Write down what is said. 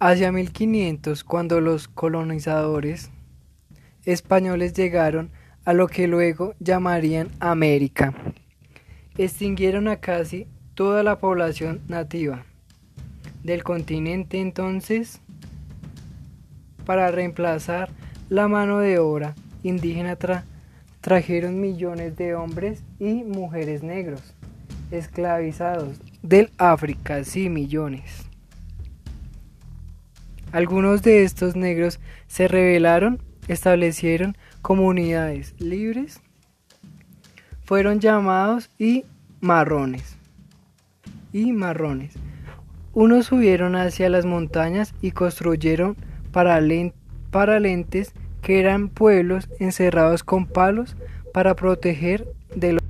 Hacia 1500, cuando los colonizadores españoles llegaron a lo que luego llamarían América, extinguieron a casi toda la población nativa del continente entonces para reemplazar la mano de obra indígena trajeron millones de hombres y mujeres negros esclavizados del África, sí millones. Algunos de estos negros se rebelaron, establecieron comunidades libres, fueron llamados y marrones. Y marrones. Unos subieron hacia las montañas y construyeron paralentes que eran pueblos encerrados con palos para proteger de los